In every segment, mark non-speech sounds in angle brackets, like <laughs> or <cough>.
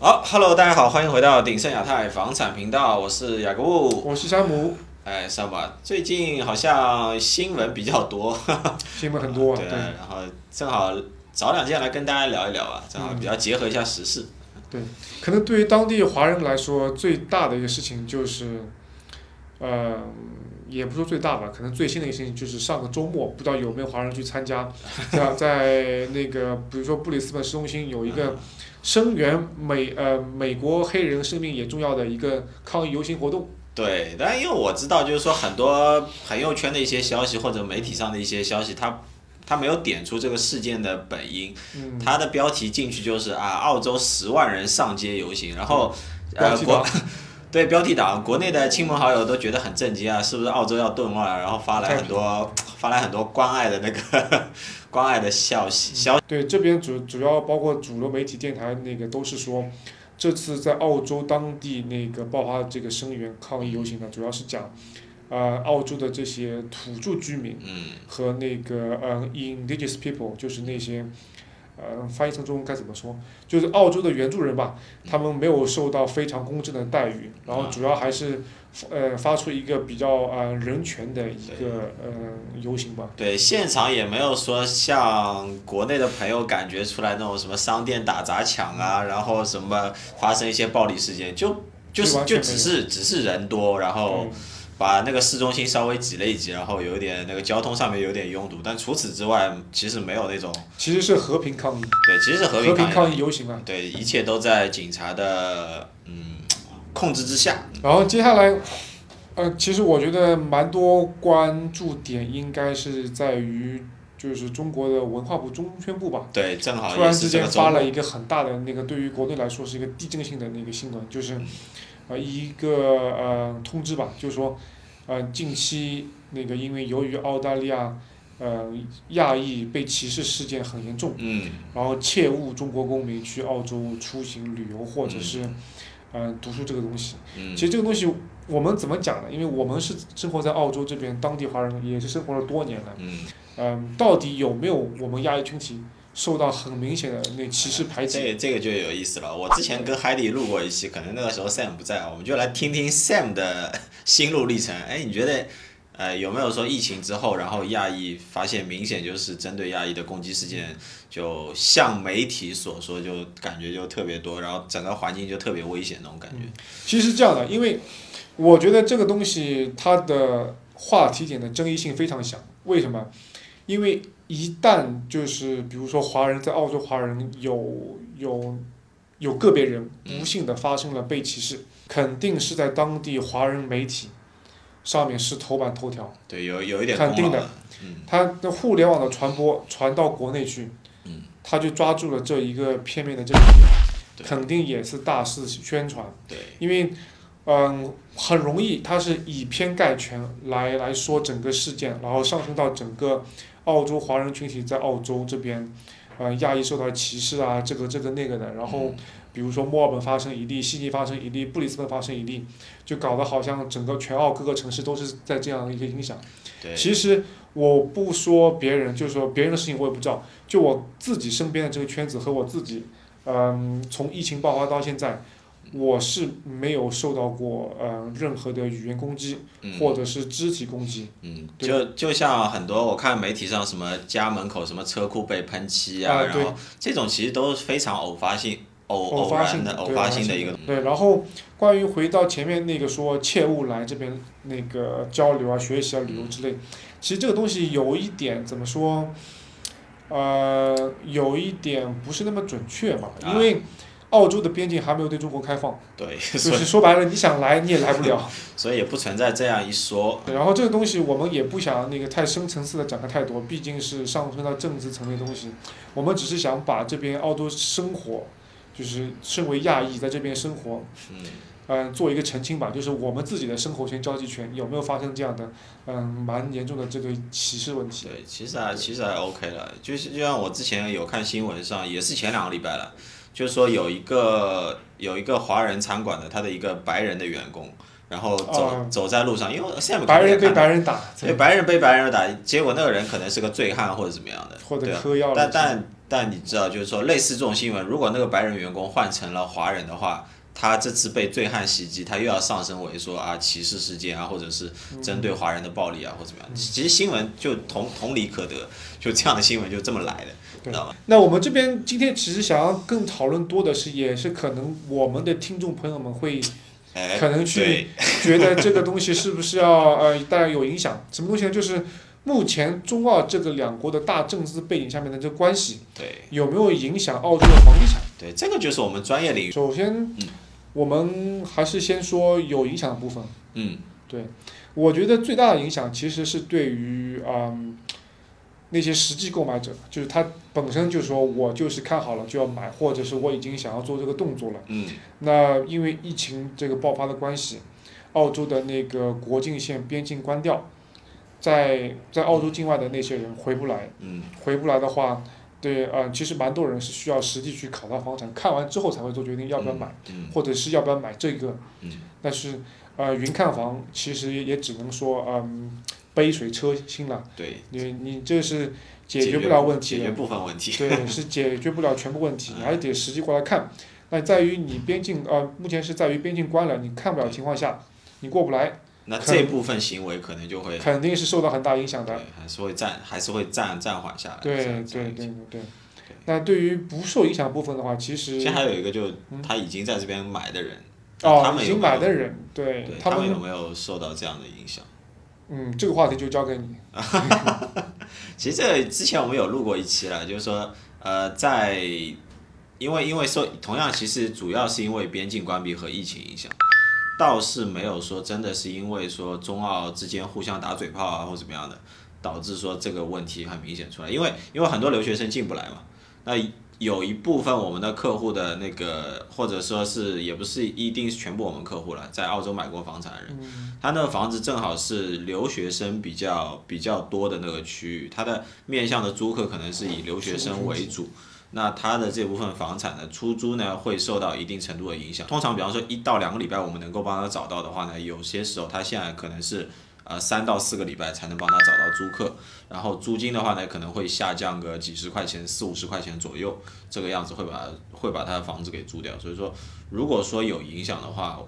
好，Hello，大家好，欢迎回到鼎盛亚太房产频道，我是雅各布。我是山姆，哎，山姆啊，最近好像新闻比较多，<laughs> 新闻很多，<laughs> 对，对然后正好找两件来跟大家聊一聊啊，正好比较结合一下时事。对，可能对于当地华人来说，最大的一个事情就是，呃，也不说最大吧，可能最新的一个事情就是上个周末，不知道有没有华人去参加，<laughs> 在在那个比如说布里斯本市中心有一个声援美呃美国黑人生命也重要的一个抗议游行活动，对，但因为我知道，就是说很多朋友圈的一些消息或者媒体上的一些消息，他他没有点出这个事件的本因，嗯，它的标题进去就是啊，澳洲十万人上街游行，然后呃对标题党，国内的亲朋好友都觉得很震惊啊，是不是澳洲要顿了？然后发来很多发来很多关爱的那个 <laughs> 关爱的消息消对，这边主主要包括主流媒体电台那个都是说，这次在澳洲当地那个爆发这个声援抗议游行呢，主要是讲，呃，澳洲的这些土著居民嗯和那个呃 indigenous people，就是那些，呃，翻译成中文该怎么说？就是澳洲的原住人吧，他们没有受到非常公正的待遇，然后主要还是，呃，发出一个比较呃人权的一个呃游行吧。对，现场也没有说像国内的朋友感觉出来那种什么商店打砸抢啊，然后什么发生一些暴力事件，就就是就只是只是人多，然后嗯把那个市中心稍微挤了一挤，然后有一点那个交通上面有点拥堵，但除此之外其实没有那种其实是和平抗议，对，其实是和平抗议。游行啊。对，一切都在警察的嗯控制之下。然后接下来，呃，其实我觉得蛮多关注点应该是在于，就是中国的文化部中宣部吧，对，正好突然之间发了一个很大的那个，对于国内来说是一个地震性的那个新闻，就是，呃，一个呃通知吧，就是说，呃，近期那个因为由于澳大利亚，呃，亚裔被歧视事件很严重，嗯然后切勿中国公民去澳洲出行旅游或者是，呃，读书这个东西。嗯其实这个东西我们怎么讲呢？因为我们是生活在澳洲这边，当地华人也是生活了多年了。嗯，嗯，到底有没有我们亚裔群体受到很明显的那歧视排挤？这这个就有意思了。我之前跟海底录过一期，可能那个时候 Sam 不在，我们就来听听 Sam 的心路历程。哎，你觉得？呃，有没有说疫情之后，然后亚裔发现明显就是针对亚裔的攻击事件，就像媒体所说，就感觉就特别多，然后整个环境就特别危险那种感觉。其实是这样的，因为我觉得这个东西它的话题点的争议性非常小。为什么？因为一旦就是比如说华人在澳洲华人有有有个别人不幸的发生了被歧视，肯定是在当地华人媒体上面是头版头条。对，有有一点肯定的。嗯。它的互联网的传播传到国内去嗯，他就抓住了这一个片面的这个点，肯定也是大肆宣传，对，因为嗯很容易，他是以偏概全来来说整个事件，然后上升到整个澳洲华人群体在澳洲这边，呃亚裔受到歧视啊，这个这个那个的，然后比如说墨尔本发生一例，悉尼发生一例，布里斯本发生一例，就搞得好像整个全澳各个城市都是在这样一个影响。其实我不说别人，就是说别人的事情我也不知道，就我自己身边的这个圈子和我自己，嗯，从疫情爆发到现在，我是没有受到过呃任何的语言攻击嗯。或者是肢体攻击。嗯，对。就就像很多我看媒体上什么家门口什么车库被喷漆啊，然后这种其实都是非常偶发性、偶偶发性然的、偶对发性的。一个。对，然后关于回到前面那个说切勿来这边那个交流啊、学习啊、旅游之类，其实这个东西有一点怎么说，呃，有一点不是那么准确吧，啊。因为澳洲的边境还没有对中国开放，对，<laughs> 就是说白了，你想来你也来不了。<laughs> 所以也不存在这样一说。然后这个东西我们也不想那个太深层次的展开太多，毕竟是上升到政治层面的东西，我们只是想把这边澳洲生活，就是身为亚裔在这边生活。嗯，嗯，做一个澄清吧，就是我们自己的生活圈、交际圈有没有发生这样的，嗯，蛮严重的这个歧视问题。对，其实还其实还 OK 了，就是就像我之前有看新闻上，也是前两个礼拜了，就是说有一个有一个华人餐馆的他的一个白人的员工，然后走、啊走在路上，因为 Sam 白人被白人打，对白人被白人打，结果那个人可能是个醉汉或者怎么样的，或者对。药但但但你知道，就是说类似这种新闻，如果那个白人员工换成了华人的话，他这次被醉汉袭击，他又要上升为说啊歧视事件啊，或者是针对华人的暴力啊，或怎么样。其实新闻就同同理可得，就这样的新闻就这么来的，对？那我们这边今天其实想要更讨论多的是，也是可能我们的听众朋友们会哎，可能去觉得这个东西是不是要 <laughs> 呃当然有影响？什么东西呢？就是目前中澳这个两国的大政治背景下面的这个关系对有没有影响澳洲的房地产？对，这个就是我们专业领域，首先，我们还是先说有影响的部分。嗯对我觉得最大的影响其实是对于嗯那些实际购买者，就是他本身就说我就是看好了就要买，或者是我已经想要做这个动作了。嗯那因为疫情这个爆发的关系，澳洲的那个国境线边境关掉，在在澳洲境外的那些人回不来，嗯回不来的话，对，呃，其实蛮多人是需要实际去考察房产，看完之后才会做决定要不要买，嗯或者是要不要买这个。嗯但是，呃，云看房其实也只能说，嗯，杯水车薪了。对，你你这是解决决不了问题的解决部分问题，对，是解决不了全部问题，你还得实际过来看。那在于你边境呃，目前是在于边境关了，你看不了情况下，你过不来，那这部分行为可能就会肯定是受到很大影响对的。，还是会暂还是会暂暂缓下来，对对对对对。那对于不受影响部分的话，其实其实还有一个就嗯他已经在这边买的人，哦，已经买的人，对对他，们有没有受到这样的影响？嗯，这个话题就交给你。<laughs> 其实这之前我们有录过一期了，就是说，呃，在因为因为受同样，其实主要是因为边境关闭和疫情影响，倒是没有说真的是因为说中澳之间互相打嘴炮啊或怎么样的，导致说这个问题很明显出来。因为因为很多留学生进不来嘛，那有一部分我们的客户的那个，或者说是也不是一定是全部我们客户了，在澳洲买过房产的人，他那个房子正好是留学生比较比较多的那个区域，他的面向的租客可能是以留学生为主。那他的这部分房产的出租呢，会受到一定程度的影响。通常，比方说一到两个礼拜，我们能够帮他找到的话呢，有些时候他现在可能是呃三到四个礼拜才能帮他找到租客。然后租金的话呢，可能会下降个几十块钱、四五十块钱左右，这个样子会把会把他的房子给租掉。所以说，如果说有影响的话，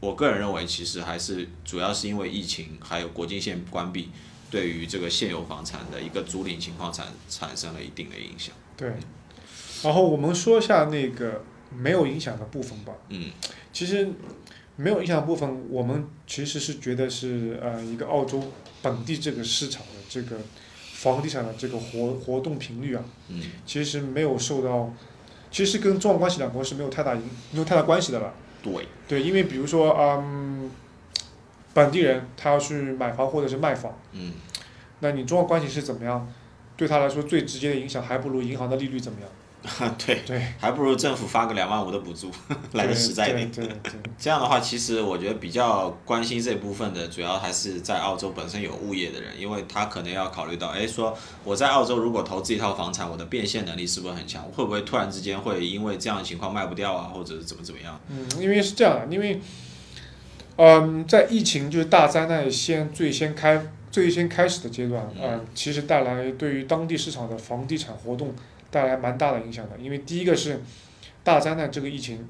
我个人认为其实还是主要是因为疫情还有国境线关闭，对于这个现有房产的一个租赁情况产产生了一定的影响。对，然后我们说一下那个没有影响的部分吧。嗯其实没有影响的部分，我们其实是觉得是呃一个澳洲本地这个市场的这个房地产的这个活活动频率啊，嗯其实没有受到，其实跟中澳关系两国是没有太大影没有太大关系的了。对，对，因为比如说嗯，本地人他要去买房或者是卖房，嗯那你中澳关系是怎么样？对他来说最直接的影响还不如银行的利率怎么样？<laughs> 对，对，还不如政府发个两万五的补助 <laughs> 来的实在一点。对对对这样的话，其实我觉得比较关心这部分的，主要还是在澳洲本身有物业的人，因为他可能要考虑到，哎，说我在澳洲如果投资一套房产，我的变现能力是不是很强？会不会突然之间会因为这样的情况卖不掉啊，或者是怎么怎么样？嗯，因为是这样的，因为，嗯，在疫情就是大灾难先最先开最先开始的阶段，嗯嗯，其实带来对于当地市场的房地产活动带来蛮大的影响的。因为第一个是大灾难这个疫情，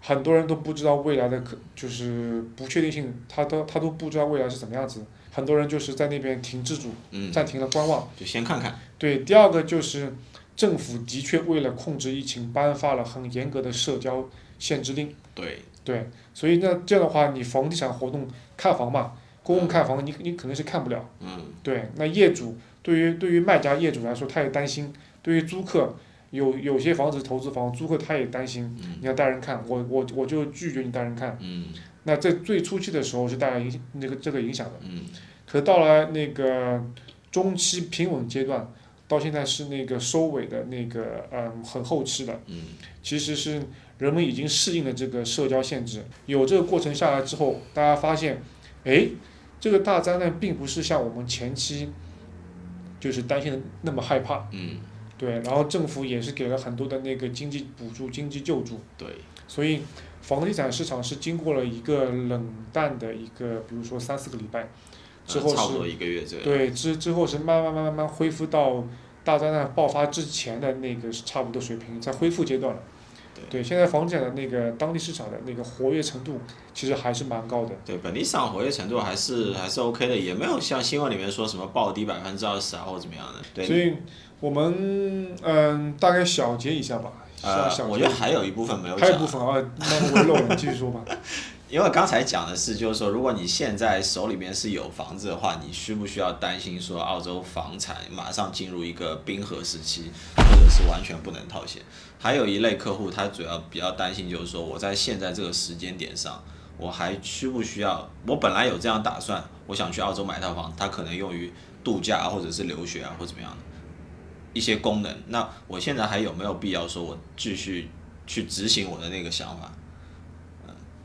很多人都不知道未来的可就是不确定性，他都他都不知道未来是怎么样子，很多人就是在那边停滞住，嗯，暂停了观望。就先看看。对，第二个就是政府的确为了控制疫情，颁发了很严格的社交限制令。对，对，所以那这样的话，你房地产活动看房嘛，公共看房，你你肯定是看不了。嗯对，那业主对于对于卖家业主来说，他也担心；对于租客，有有些房子投资房，租客他也担心，嗯你要带人看，我我我就拒绝你带人看。嗯那在最初期的时候是带来影那个这个影响的，嗯可到了那个中期平稳阶段，到现在是那个收尾的那个嗯很后期的。嗯其实是人们已经适应了这个社交限制，有这个过程下来之后，大家发现，哎，这个大灾难并不是像我们前期就是担心的那么害怕，嗯，对，然后政府也是给了很多的那个经济补助、经济救助，对，所以房地产市场是经过了一个冷淡的一个，比如说三四个礼拜之后是呃差不多一个月这个。对，之之后是慢慢慢慢慢恢复到大灾难爆发之前的那个差不多水平，在恢复阶段了。对现在房地产的那个当地市场的那个活跃程度其实还是蛮高的。对，本地市场活跃程度还是还是 OK 的，也没有像新闻里面说什么暴跌百分之二十啊或者怎么样的。对，所以我们嗯大概小结一下吧。呃小，小我觉得还有一部分没有讲还有一部分啊，那我漏了，你继续说吧。<laughs> 因为刚才讲的是，就是说，如果你现在手里面是有房子的话，你需不需要担心说澳洲房产马上进入一个冰河时期，或者是完全不能套现？还有一类客户，他主要比较担心就是说，我在现在这个时间点上，我还需不需要？我本来有这样打算，我想去澳洲买套房，它可能用于度假或者是留学啊或怎么样的一些功能。那我现在还有没有必要说我继续去执行我的那个想法？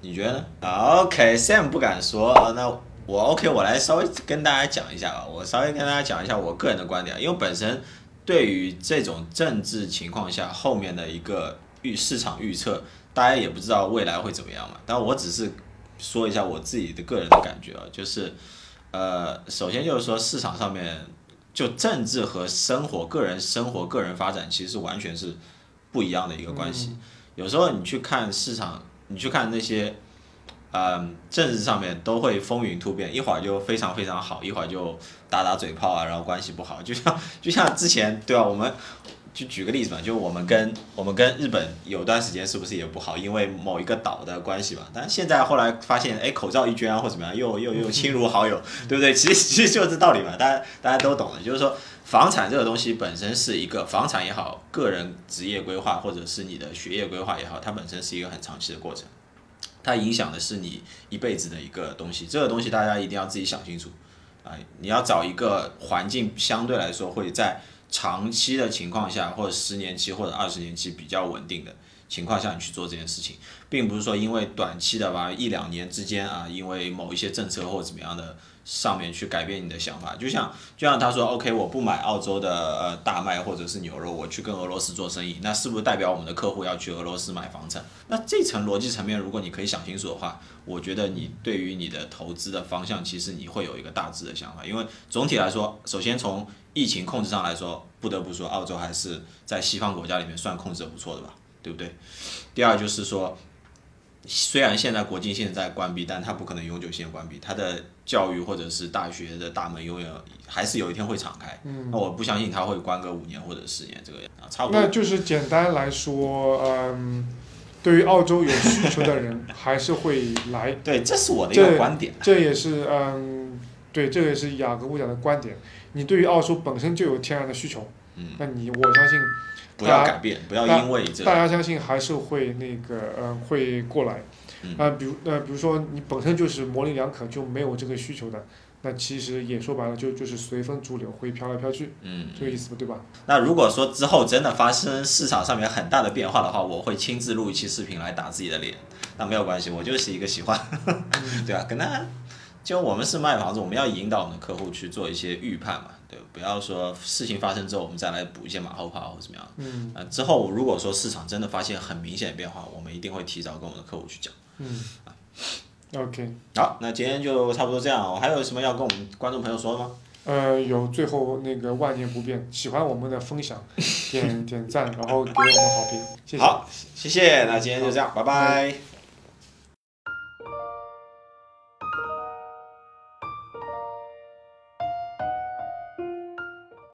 你觉得呢？OK，Sam 不敢说，呃那我 OK，我来稍微跟大家讲一下吧。我稍微跟大家讲一下我个人的观点，因为本身对于这种政治情况下后面的一个预市场预测，大家也不知道未来会怎么样嘛。但我只是说一下我自己的个人的感觉啊，就是呃，首先就是说市场上面就政治和生活、个人生活、个人发展其实完全是不一样的一个关系。有时候你去看市场。你去看那些，嗯，政治上面都会风云突变，一会儿就非常非常好，一会儿就打打嘴炮啊，然后关系不好，就像就像之前对吧？我们就举个例子嘛，就我们跟我们跟日本有段时间是不是也不好，因为某一个岛的关系嘛？但现在后来发现，哎，口罩一捐啊或怎么样，又又又 <laughs> 亲如好友，对不对？其实其实就是这道理嘛，大家大家都懂的，就是说。房产这个东西本身是一个房产也好，个人职业规划或者是你的学业规划也好，它本身是一个很长期的过程，它影响的是你一辈子的一个东西。这个东西大家一定要自己想清楚，啊，你要找一个环境相对来说会在长期的情况下，或者十年期或者二十年期比较稳定的情况下，你去做这件事情，并不是说因为短期的吧一两年之间啊，因为某一些政策或者怎么样的。上面去改变你的想法，就像就像他说，OK，我不买澳洲的呃大麦或者是牛肉，我去跟俄罗斯做生意，那是不是代表我们的客户要去俄罗斯买房产？那这层逻辑层面，如果你可以想清楚的话，我觉得你对于你的投资的方向，其实你会有一个大致的想法。因为总体来说，首先从疫情控制上来说，不得不说，澳洲还是在西方国家里面算控制的不错的吧，对不对？第二就是说。虽然现在国境线在关闭，但它不可能永久性关闭，它的教育或者是大学的大门永远还是有一天会敞开。嗯，那我不相信它会关个五年或者十年这个样，差不多。那就是简单来说，嗯，对于澳洲有需求的人还是会来。<laughs> 对，这是我的一个观点。这也是嗯，对，这也是雅各布讲的观点。你对于澳洲本身就有天然的需求，嗯，那你我相信。不要改变，不要因为这。大家相信还是会那个呃会过来，啊，比如呃比如说你本身就是模棱两可就没有这个需求的，那其实也说白了就就是随风逐流会飘来飘去，嗯，这个意思对吧？那如果说之后真的发生市场上面很大的变化的话，我会亲自录一期视频来打自己的脸，那没有关系，我就是一个喜欢，<laughs> 对吧？跟他就我们是卖房子，我们要引导我们的客户去做一些预判嘛。不要说事情发生之后，我们再来补一些马后炮或怎么样。嗯。啊，之后如果说市场真的发现很明显的变化，我们一定会提早跟我们的客户去讲。嗯。啊。OK。好，那今天就差不多这样。我还有什么要跟我们观众朋友说的吗？呃，有最后那个万年不变，喜欢我们的分享，点 <laughs> 点赞，然后给我们好评，谢谢。好，谢谢。那今天就这样，拜拜。